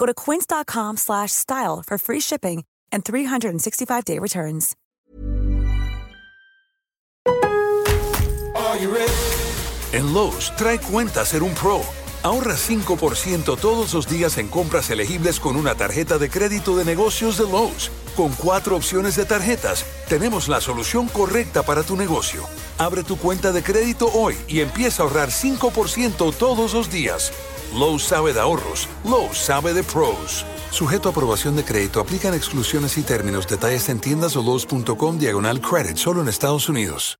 Go to quince.com slash style for free shipping and 365-day returns. En Lowe's, trae cuenta ser un pro. Ahorra 5% todos los días en compras elegibles con una tarjeta de crédito de negocios de Lowe's. Con cuatro opciones de tarjetas, tenemos la solución correcta para tu negocio. Abre tu cuenta de crédito hoy y empieza a ahorrar 5% todos los días. Lowe's sabe de ahorros, Lowe's sabe de pros. Sujeto a aprobación de crédito, aplican exclusiones y términos. Detalles en tiendas o Lowe's.com diagonal credit, solo en Estados Unidos.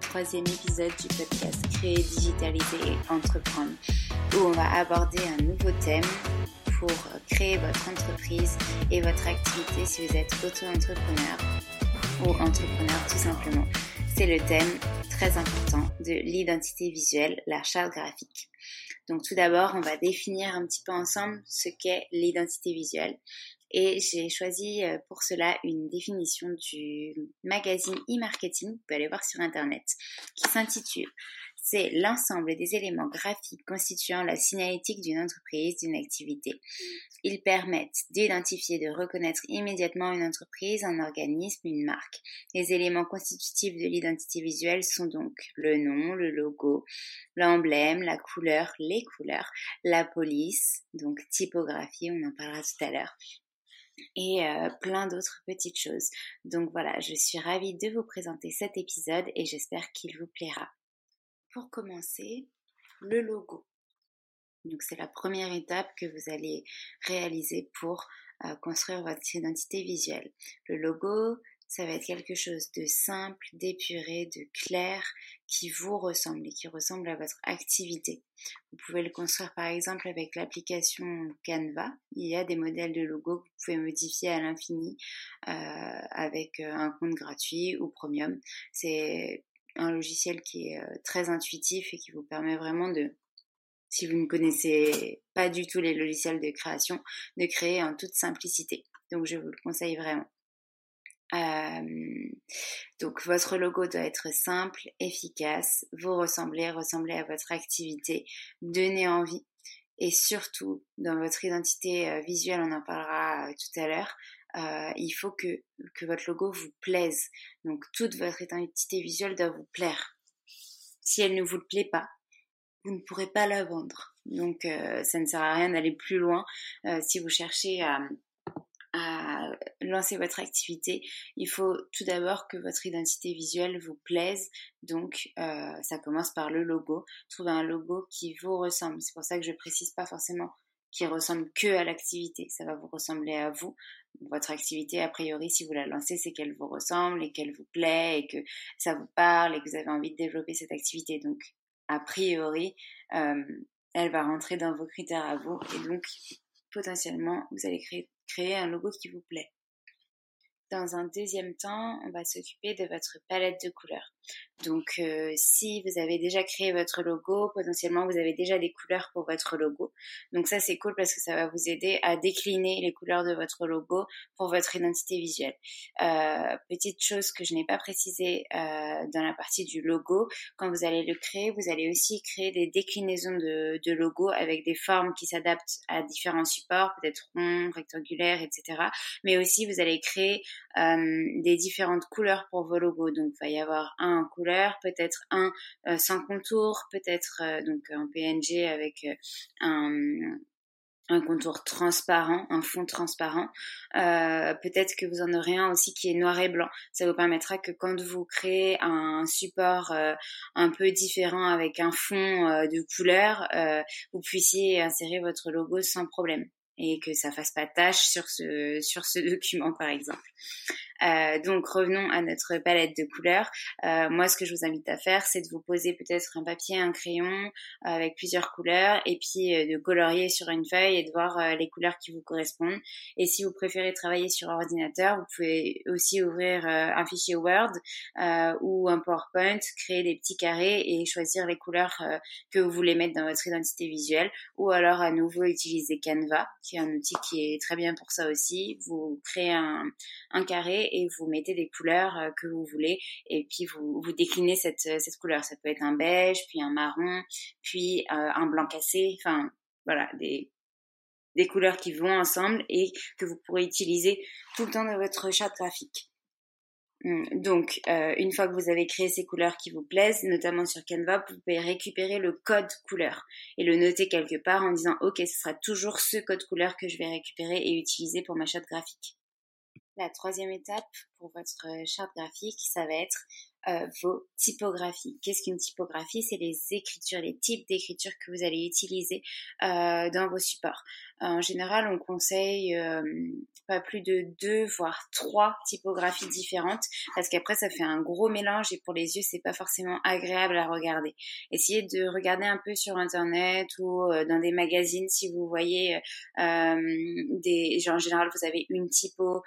Troisième épisode du podcast Créer, digitaliser et entreprendre, où on va aborder un nouveau thème pour créer votre entreprise et votre activité si vous êtes auto-entrepreneur ou entrepreneur tout simplement. C'est le thème très important de l'identité visuelle, la charte graphique. Donc tout d'abord, on va définir un petit peu ensemble ce qu'est l'identité visuelle. Et j'ai choisi euh, pour cela une définition du magazine e-marketing, vous pouvez aller voir sur Internet, qui s'intitule C'est l'ensemble des éléments graphiques constituant la signalétique d'une entreprise, d'une activité. Ils permettent d'identifier, de reconnaître immédiatement une entreprise, un organisme, une marque. Les éléments constitutifs de l'identité visuelle sont donc le nom, le logo, l'emblème, la couleur, les couleurs, la police, donc typographie, on en parlera tout à l'heure, et euh, plein d'autres petites choses. Donc voilà, je suis ravie de vous présenter cet épisode et j'espère qu'il vous plaira. Pour commencer, le logo. Donc c'est la première étape que vous allez réaliser pour euh, construire votre identité visuelle. Le logo, ça va être quelque chose de simple, d'épuré, de clair, qui vous ressemble et qui ressemble à votre activité. Vous pouvez le construire par exemple avec l'application Canva. Il y a des modèles de logo que vous pouvez modifier à l'infini euh, avec euh, un compte gratuit ou premium. C'est un logiciel qui est euh, très intuitif et qui vous permet vraiment de, si vous ne connaissez pas du tout les logiciels de création, de créer en toute simplicité. Donc je vous le conseille vraiment. Euh, donc votre logo doit être simple, efficace, vous ressembler, ressembler à votre activité, donner envie. Et surtout, dans votre identité euh, visuelle, on en parlera euh, tout à l'heure, il faut que, que votre logo vous plaise. Donc toute votre identité visuelle doit vous plaire. Si elle ne vous plaît pas, vous ne pourrez pas la vendre. Donc ça ne sert à rien d'aller plus loin si vous cherchez à à lancer votre activité, il faut tout d'abord que votre identité visuelle vous plaise. Donc, euh, ça commence par le logo. Trouver un logo qui vous ressemble. C'est pour ça que je précise pas forcément qui ressemble que à l'activité. Ça va vous ressembler à vous. Votre activité, a priori, si vous la lancez, c'est qu'elle vous ressemble et qu'elle vous plaît et que ça vous parle et que vous avez envie de développer cette activité. Donc, a priori, euh, elle va rentrer dans vos critères à vous et donc potentiellement, vous allez créer créer un logo qui vous plaît. Dans un deuxième temps, on va s'occuper de votre palette de couleurs. Donc, euh, si vous avez déjà créé votre logo, potentiellement vous avez déjà des couleurs pour votre logo. Donc ça, c'est cool parce que ça va vous aider à décliner les couleurs de votre logo pour votre identité visuelle. Euh, petite chose que je n'ai pas précisé euh, dans la partie du logo, quand vous allez le créer, vous allez aussi créer des déclinaisons de, de logo avec des formes qui s'adaptent à différents supports, peut-être ronds, rectangulaires, etc. Mais aussi, vous allez créer des différentes couleurs pour vos logos. Donc, il va y avoir un en peut-être un euh, sans contour, peut-être euh, donc un PNG avec euh, un, un contour transparent, un fond transparent. peut-être que vous en aurez un aussi qui est noir et blanc. Ça vous permettra que quand vous créez un support un peu différent avec un fond de couleur, vous puissiez insérer votre logo sans problème et que ça fasse pas tâche sur ce sur ce document par exemple. Euh, donc revenons à notre palette de couleurs. Euh, moi, ce que je vous invite à faire, c'est de vous poser peut-être un papier, un crayon avec plusieurs couleurs et puis euh, de colorier sur une feuille et de voir les couleurs qui vous correspondent. Et si vous préférez travailler sur ordinateur, vous pouvez aussi ouvrir un fichier Word ou un PowerPoint, créer des petits carrés et choisir les couleurs que vous voulez mettre dans votre identité visuelle ou alors à nouveau utiliser Canva, qui est un outil qui est très bien pour ça aussi. Vous créez un, un carré et vous mettez des couleurs euh, que vous voulez et puis vous, déclinez cette, euh, cette couleur. Ça peut être un beige, puis un marron, puis euh, un blanc cassé, enfin voilà, des, des couleurs qui vont ensemble et que vous pourrez utiliser tout le temps dans votre charte graphique. Hum, donc, une fois que vous avez créé ces couleurs qui vous plaisent, notamment sur Canva, vous pouvez récupérer le code couleur et le noter quelque part en disant OK, ce sera toujours ce code couleur que je vais récupérer et utiliser pour ma charte graphique. La troisième étape pour votre charte graphique, ça va être euh, vos typographies. Qu'est-ce qu'une typographie? C'est les écritures, les types d'écriture que vous allez utiliser euh, dans vos supports. En général, on conseille euh, pas plus de deux, voire trois typographies différentes, parce qu'après ça fait un gros mélange et pour les yeux c'est pas forcément agréable à regarder. Essayez de regarder un peu sur internet ou dans des magazines si vous voyez des, genre, en général vous avez une typo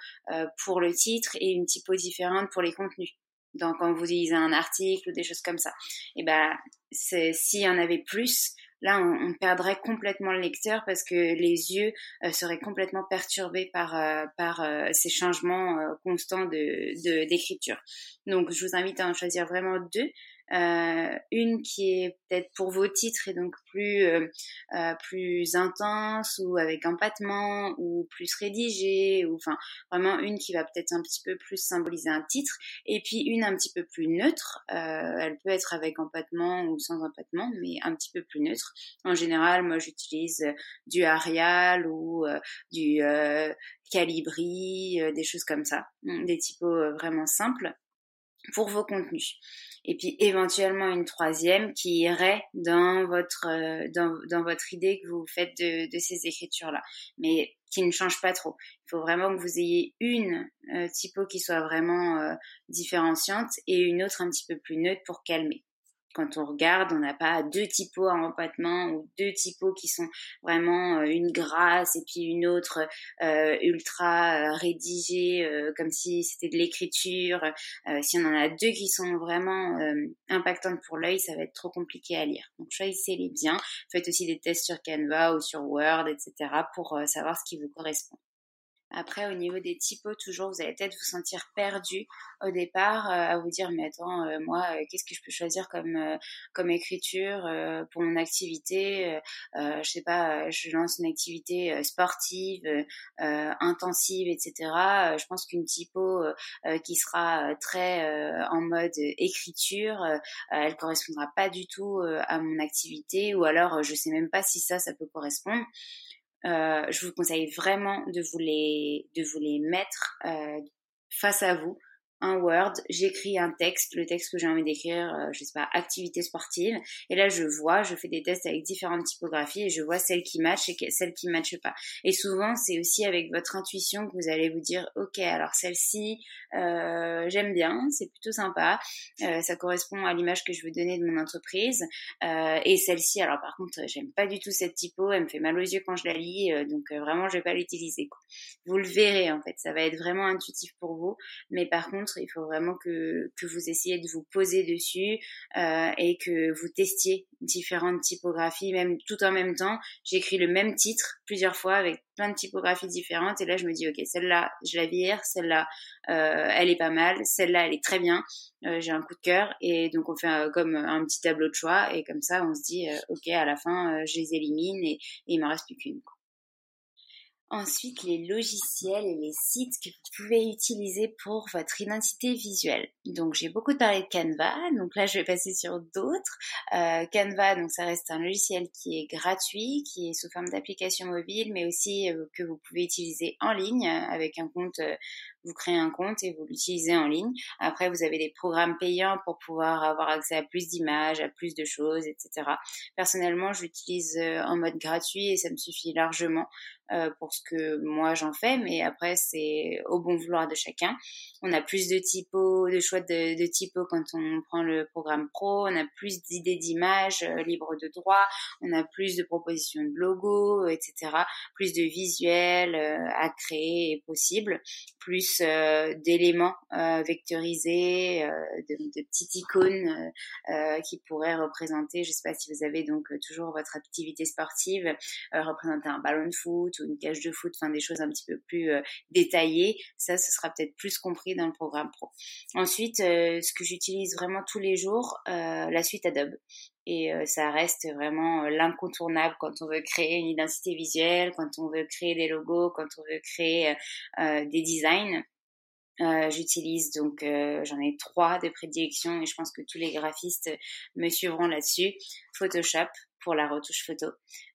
pour le titre et une typo différente pour les contenus donc quand vous lisez un article ou des choses comme ça. Et ben, s'il y en avait plus, là, on, perdrait complètement le lecteur parce que les yeux euh, seraient complètement perturbés par euh, par euh, ces changements constants de d'écriture. Donc, je vous invite à en choisir vraiment deux euh, une qui est peut-être pour vos titres et donc plus euh, euh, plus intense ou avec empattement ou plus rédigée ou enfin vraiment une qui va peut-être un petit peu plus symboliser un titre. Et puis une un petit peu plus neutre elle peut être avec empattement ou sans empattement mais un petit peu plus neutre. En général moi j'utilise du Arial ou du Calibri des choses comme ça. Des typos vraiment simples pour vos contenus. Et puis éventuellement une troisième qui irait dans votre euh, dans, dans, votre idée que vous faites de, ces écritures-là, mais qui ne change pas trop. Il faut vraiment que vous ayez une euh, typo qui soit vraiment euh, différenciante et une autre un petit peu plus neutre pour calmer quand on regarde, on n'a pas deux typos en empattement ou deux typos qui sont vraiment euh, une grasse et puis une autre euh, ultra euh, rédigée comme si c'était de l'écriture. si on en a deux qui sont vraiment impactantes pour l'œil, ça va être trop compliqué à lire. Donc choisissez-les bien. Faites aussi des tests sur Canva ou sur Word, etc. pour savoir ce qui vous correspond. Après, au niveau des typos, toujours, vous allez peut-être vous sentir perdu au départ, euh, à vous dire, mais attends, euh, moi, euh, qu'est-ce que je peux choisir comme, comme écriture pour mon activité Je sais pas, je lance une activité sportive, intensive, etc. je pense qu'une typo qui sera très en mode écriture, elle correspondra pas du tout à mon activité, ou alors je sais même pas si ça, ça peut correspondre. Euh, je vous conseille vraiment de vous les, de vous les mettre euh, face à vous un Word, j'écris un texte, le texte que j'ai envie d'écrire, euh, je sais pas, activité sportive, et là je vois, je fais des tests avec différentes typographies et je vois celle qui match et celle qui matche pas. Et souvent c'est aussi avec votre intuition que vous allez vous dire, ok, alors celle-ci, euh, j'aime bien, c'est plutôt sympa, euh, ça correspond à l'image que je veux donner de mon entreprise, euh, et celle-ci, alors par contre, j'aime pas du tout cette typo, elle me fait mal aux yeux quand je la lis, euh, donc vraiment je vais pas l'utiliser. Vous le verrez en fait, ça va être vraiment intuitif pour vous, mais par contre il faut vraiment que, vous essayiez de vous poser dessus euh, et que vous testiez différentes typographies, même tout en même temps. J'écris le même titre plusieurs fois avec plein de typographies différentes et là je me dis ok celle-là je la vire, celle-là euh, elle est pas mal, celle-là elle est très bien, euh, j'ai un coup de cœur et donc on fait comme un petit tableau de choix et comme ça on se dit ok à la fin je les élimine et, et il m'en reste plus qu'une. Ensuite, les logiciels et les sites que vous pouvez utiliser pour votre identité visuelle. Donc, j'ai beaucoup parlé de Canva. Donc là, je vais passer sur d'autres. Euh, Canva, donc ça reste un logiciel qui est gratuit, qui est sous forme d'application mobile, mais aussi euh, que vous pouvez utiliser en ligne avec un compte euh, vous créez un compte et vous l'utilisez en ligne. Après, vous avez des programmes payants pour pouvoir avoir accès à plus d'images, à plus de choses, etc. Personnellement, je l'utilise euh, en mode gratuit et ça me suffit largement euh, pour ce que moi j'en fais, mais après c'est au bon vouloir de chacun. On a plus de typos, de choix de, de typos quand on prend le programme pro, on a plus d'idées d'images euh, libres de droit, on a plus de propositions de logos, etc. Plus de visuels à créer et possible, plus euh, d'éléments euh, vectorisés, euh, de, de, petites icônes qui pourraient représenter, je ne sais pas si vous avez donc toujours votre activité sportive, représenter un ballon de foot ou une cage de foot, enfin des choses un petit peu plus détaillées. Ça, ce sera peut-être plus compris dans le programme pro. Ensuite, ce que j'utilise vraiment tous les jours, la suite Adobe et ça reste vraiment l'incontournable quand on veut créer une identité visuelle, quand on veut créer des logos, quand on veut créer des designs. Euh, j'utilise donc, euh, j'en ai trois de prédilection et je pense que tous les graphistes me suivront là-dessus. Photoshop pour la retouche photo,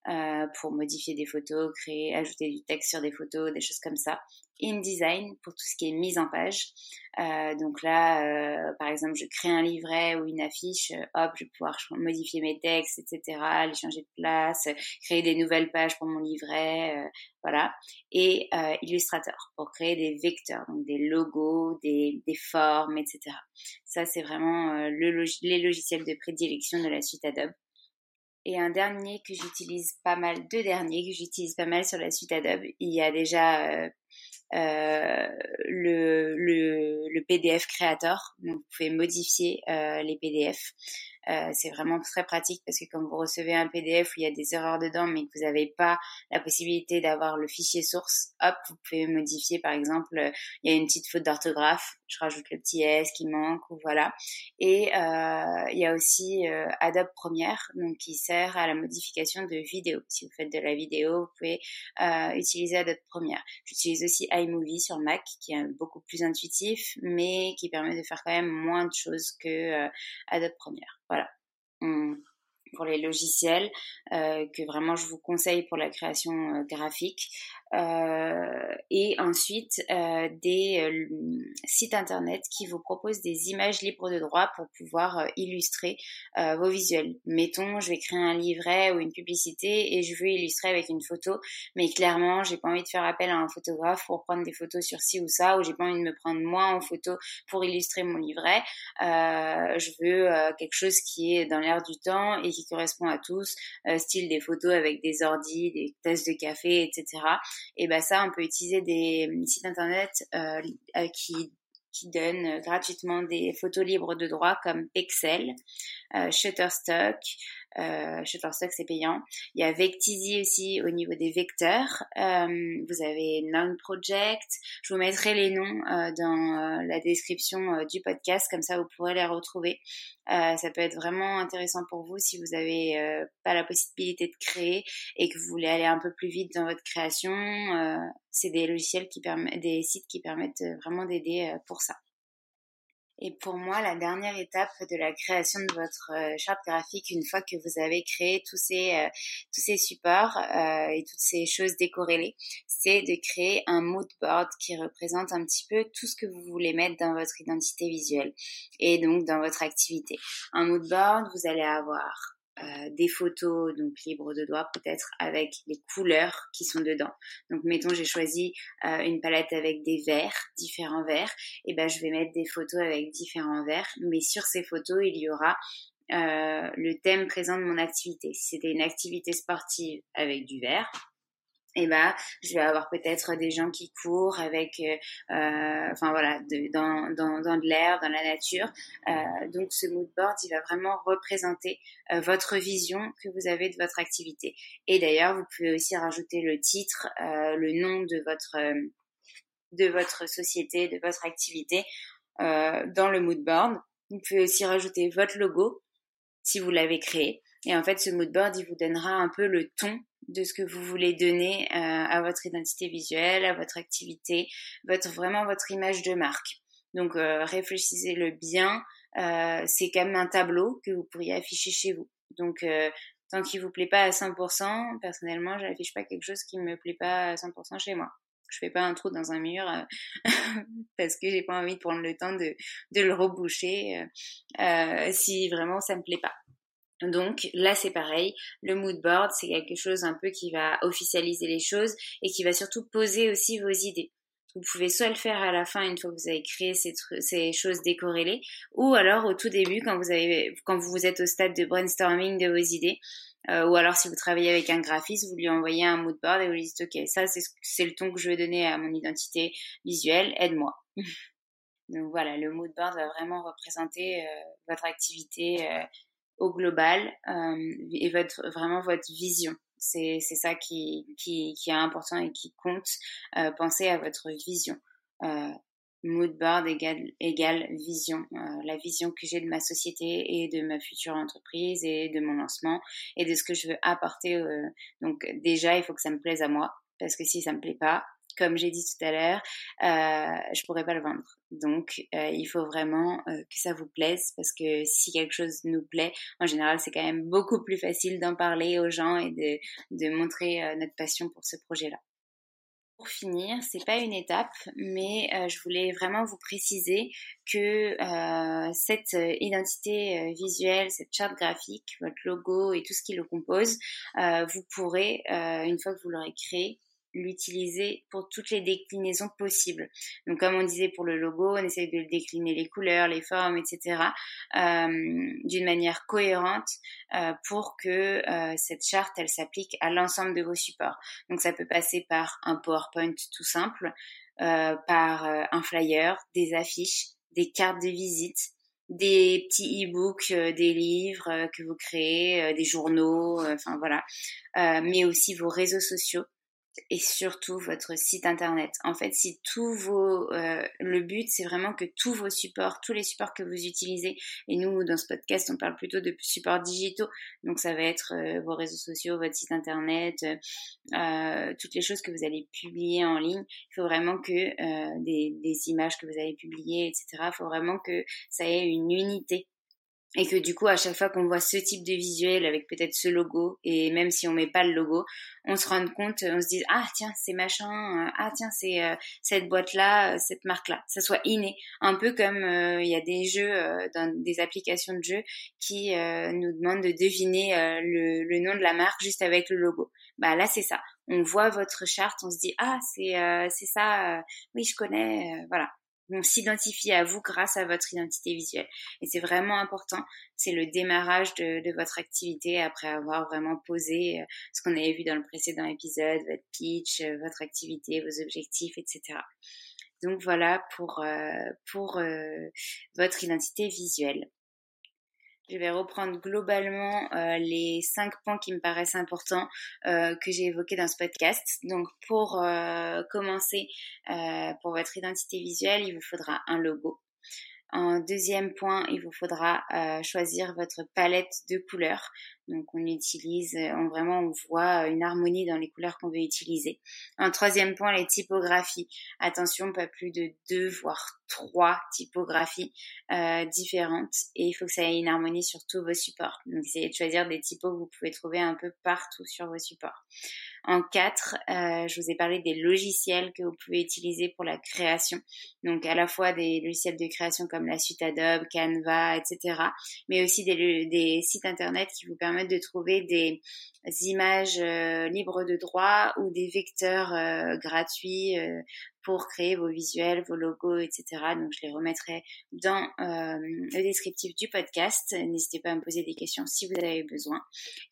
euh, pour modifier des photos, créer, ajouter du texte sur des photos, des choses comme ça. InDesign pour tout ce qui est mise en page. Euh, donc là, euh, par exemple, je crée un livret ou une affiche, euh, hop, je vais pouvoir modifier mes textes, etc., les changer de place, créer des nouvelles pages pour mon livret, voilà. Et Illustrator pour créer des vecteurs, donc des logos, des, des formes, etc. Ça, c'est vraiment le les logiciels de prédilection de la suite Adobe. Et un dernier que j'utilise pas mal, deux derniers que j'utilise pas mal sur la suite Adobe. Il y a déjà euh, le, le, le, PDF créateur. Donc, vous pouvez modifier euh, les PDF. Euh, c'est vraiment très pratique parce que quand vous recevez un PDF où il y a des erreurs dedans mais que vous n'avez pas la possibilité d'avoir le fichier source, hop, vous pouvez modifier par exemple, il y a une petite faute d'orthographe, je rajoute le petit S qui manque ou voilà. Et il y a aussi Adobe Premiere donc qui sert à la modification de vidéos. Si vous faites de la vidéo, vous pouvez utiliser Adobe Premiere. J'utilise aussi iMovie sur Mac qui est beaucoup plus intuitif mais qui permet de faire quand même moins de choses que Adobe Premiere. Voilà. Pour les logiciels euh, que vraiment je vous conseille pour la création euh, graphique. Euh, et ensuite des sites internet qui vous proposent des images libres de droit pour pouvoir illustrer vos visuels. Mettons, je vais créer un livret ou une publicité et je veux illustrer avec une photo, mais clairement, j'ai pas envie de faire appel à un photographe pour prendre des photos sur ci ou ça, ou j'ai pas envie de me prendre moi en photo pour illustrer mon livret. je veux quelque chose qui est dans l'air du temps et qui correspond à tous, style des photos avec des ordis, des tasses de café, etc et ben ça, on peut utiliser des euh, sites internet euh, euh, qui qui donnent gratuitement des photos libres de droit comme Excel, Shutterstock, Euh, Shutterstock, c'est payant. Il y a Vectizy aussi au niveau des vecteurs. Euh, vous avez Noun Project. Je vous mettrai les noms euh, dans la description du podcast, comme ça vous pourrez les retrouver. ça peut être vraiment intéressant pour vous si vous avez pas la possibilité de créer et que vous voulez aller un peu plus vite dans votre création. c'est des logiciels qui permettent, des sites qui permettent vraiment d'aider pour ça. Et pour moi, la dernière étape de la création de votre euh, charte graphique, une fois que vous avez créé tous ces, euh, tous ces supports euh, et toutes ces choses décorrélées, c'est de créer un mood board qui représente un petit peu tout ce que vous voulez mettre dans votre identité visuelle et donc dans votre activité. Un mood board, vous allez avoir euh, des photos donc libres de doigts peut-être avec les couleurs qui sont dedans. Donc mettons j'ai choisi euh, une palette avec des verts, différents verts, et ben je vais mettre des photos avec différents verts, mais sur ces photos il y aura euh, le thème présent de mon activité. C'était une activité sportive avec du vert, et eh ben je vais avoir peut-être des gens qui courent avec euh, euh, enfin voilà dans, dans, dans de l'air dans la nature. Euh, donc ce mood board il va vraiment représenter euh, votre vision que vous avez de votre activité. Et d'ailleurs vous pouvez aussi rajouter le titre euh, le nom de votre de votre société de votre activité dans le mood board. Vous pouvez aussi rajouter votre logo si vous l'avez créé. Et en fait ce mood board il vous donnera un peu le ton de ce que vous voulez donner euh, à votre identité visuelle, à votre activité, votre vraiment votre image de marque. Donc euh, réfléchissez-le bien. Euh, c'est quand même un tableau que vous pourriez afficher chez vous. Donc tant qu'il vous plaît pas à 100%, personnellement, je n'affiche pas quelque chose qui me plaît pas à 100% chez moi. Je fais pas un trou dans un mur parce que j'ai pas envie de prendre le temps de, de le reboucher si vraiment ça me plaît pas. Donc là, c'est pareil. Le mood board, c'est quelque chose un peu qui va officialiser les choses et qui va surtout poser aussi vos idées. Vous pouvez soit le faire à la fin une fois que vous avez créé ces, choses décorrélées, ou alors au tout début quand vous vous êtes au stade de brainstorming de vos idées, euh, ou alors si vous travaillez avec un graphiste, vous lui envoyez un mood board et vous lui dites ok, ça c'est le ton que je veux donner à mon identité visuelle, aide-moi. Donc voilà, le mood board va vraiment représenter euh, votre activité. Euh, global euh, et votre vraiment votre vision. C'est ça qui, qui qui est important et qui compte. Euh, pensez à votre vision. Euh, mood board égale, égale vision. La vision que j'ai de ma société et de ma future entreprise et de mon lancement et de ce que je veux apporter. Donc déjà, il faut que ça me plaise à moi parce que si ça me plaît pas, comme j'ai dit tout à l'heure, euh, je pourrais pas le vendre. Donc, euh, il faut vraiment euh, que ça vous plaise parce que si quelque chose nous plaît, en général, c'est quand même beaucoup plus facile d'en parler aux gens et de, montrer euh, notre passion pour ce projet-là. Pour finir, c'est pas une étape, mais je voulais vraiment vous préciser que cette identité visuelle, cette charte graphique, votre logo et tout ce qui le compose, vous pourrez, une fois que vous l'aurez créé, l'utiliser pour toutes les déclinaisons possibles. Donc comme on disait pour le logo, on essaye de décliner les couleurs, les formes, etc. Euh, d'une manière cohérente euh, pour que euh, cette charte, elle s'applique à l'ensemble de vos supports. Donc ça peut passer par un PowerPoint tout simple, euh, par euh, un flyer, des affiches, des cartes de visite, des petits e-books, des livres que vous créez, des journaux, enfin voilà, mais aussi vos réseaux sociaux et surtout votre site internet. En fait, si tous vos, euh, le but c'est vraiment que tous vos supports, tous les supports que vous utilisez, et nous dans ce podcast on parle plutôt de supports digitaux, donc ça va être euh, vos réseaux sociaux, votre site internet, euh, toutes les choses que vous allez publier en ligne. Il faut vraiment que des, des images que vous allez publier, etc. Il faut vraiment que ça ait une unité et que du coup à chaque fois qu'on voit ce type de visuel avec peut-être ce logo et même si on met pas le logo on se rend compte on se dit ah tiens c'est machin euh, ah tiens c'est euh, cette boîte là euh, cette marque là ça soit inné. Un peu comme il y a des jeux dans des applications de jeux qui nous demandent de deviner le, le, nom de la marque juste avec le logo. Bah là c'est ça. On voit votre charte on se dit ah c'est c'est ça oui je connais voilà on s'identifie à vous grâce à votre identité visuelle. Et c'est vraiment important. C'est le démarrage de, votre activité après avoir vraiment posé euh, ce qu'on avait vu dans le précédent épisode, votre pitch, euh, votre activité, vos objectifs, etc. Donc voilà pour, euh, pour votre identité visuelle. Je vais reprendre globalement euh, les cinq points qui me paraissent importants euh, que j'ai évoqués dans ce podcast. Donc pour euh, commencer, pour votre identité visuelle, il vous faudra un logo. En deuxième point, il vous faudra choisir votre palette de couleurs. Donc on utilise, on vraiment on voit une harmonie dans les couleurs qu'on veut utiliser. En troisième point, les typographies. Attention, pas plus de deux voire trois typographies euh, différentes et il faut que ça ait une harmonie sur tous vos supports. Donc essayez de choisir des typos que vous pouvez trouver un peu partout sur vos supports. En quatre, euh, je vous ai parlé des logiciels que vous pouvez utiliser pour la création. Donc à la fois des logiciels de création comme la suite Adobe, Canva, etc. Mais aussi des, sites internet qui vous permettent de trouver des images euh, libres de droit ou des vecteurs euh, gratuits euh, pour créer vos visuels, vos logos, etc. Donc je les remettrai dans le descriptif du podcast. N'hésitez pas à me poser des questions si vous avez besoin.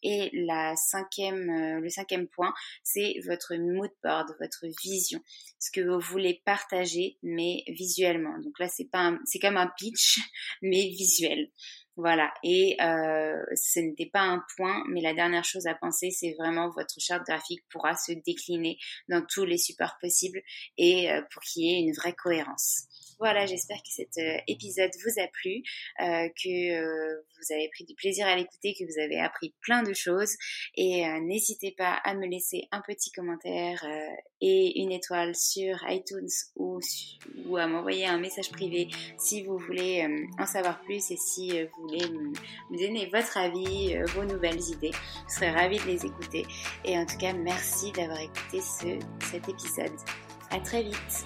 Et la cinquième, le cinquième point, c'est votre mood board, votre vision, ce que vous voulez partager, mais visuellement. Donc là, c'est pas, c'est comme un pitch, mais visuel. Voilà, et euh, ce n'était pas un point, mais la dernière chose à penser, c'est vraiment votre charte graphique pourra se décliner dans tous les supports possibles et euh, pour qu'il y ait une vraie cohérence. Voilà, j'espère que cet euh, épisode vous a plu, euh, que euh, vous avez pris du plaisir à l'écouter, que vous avez appris plein de choses. Et n'hésitez pas à me laisser un petit commentaire et une étoile sur iTunes ou, à m'envoyer un message privé si vous voulez en savoir plus et si vous voulez me, donner votre avis, vos nouvelles idées. Je serais ravie de les écouter. Et en tout cas, merci d'avoir écouté ce, cet épisode. À très vite.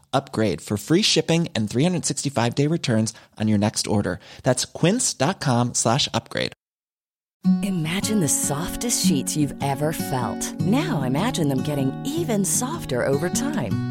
upgrade for free shipping and 365 day returns on your next order. That's quince.com slash upgrade. Imagine the softest sheets you've ever felt. Now imagine them getting even softer over time.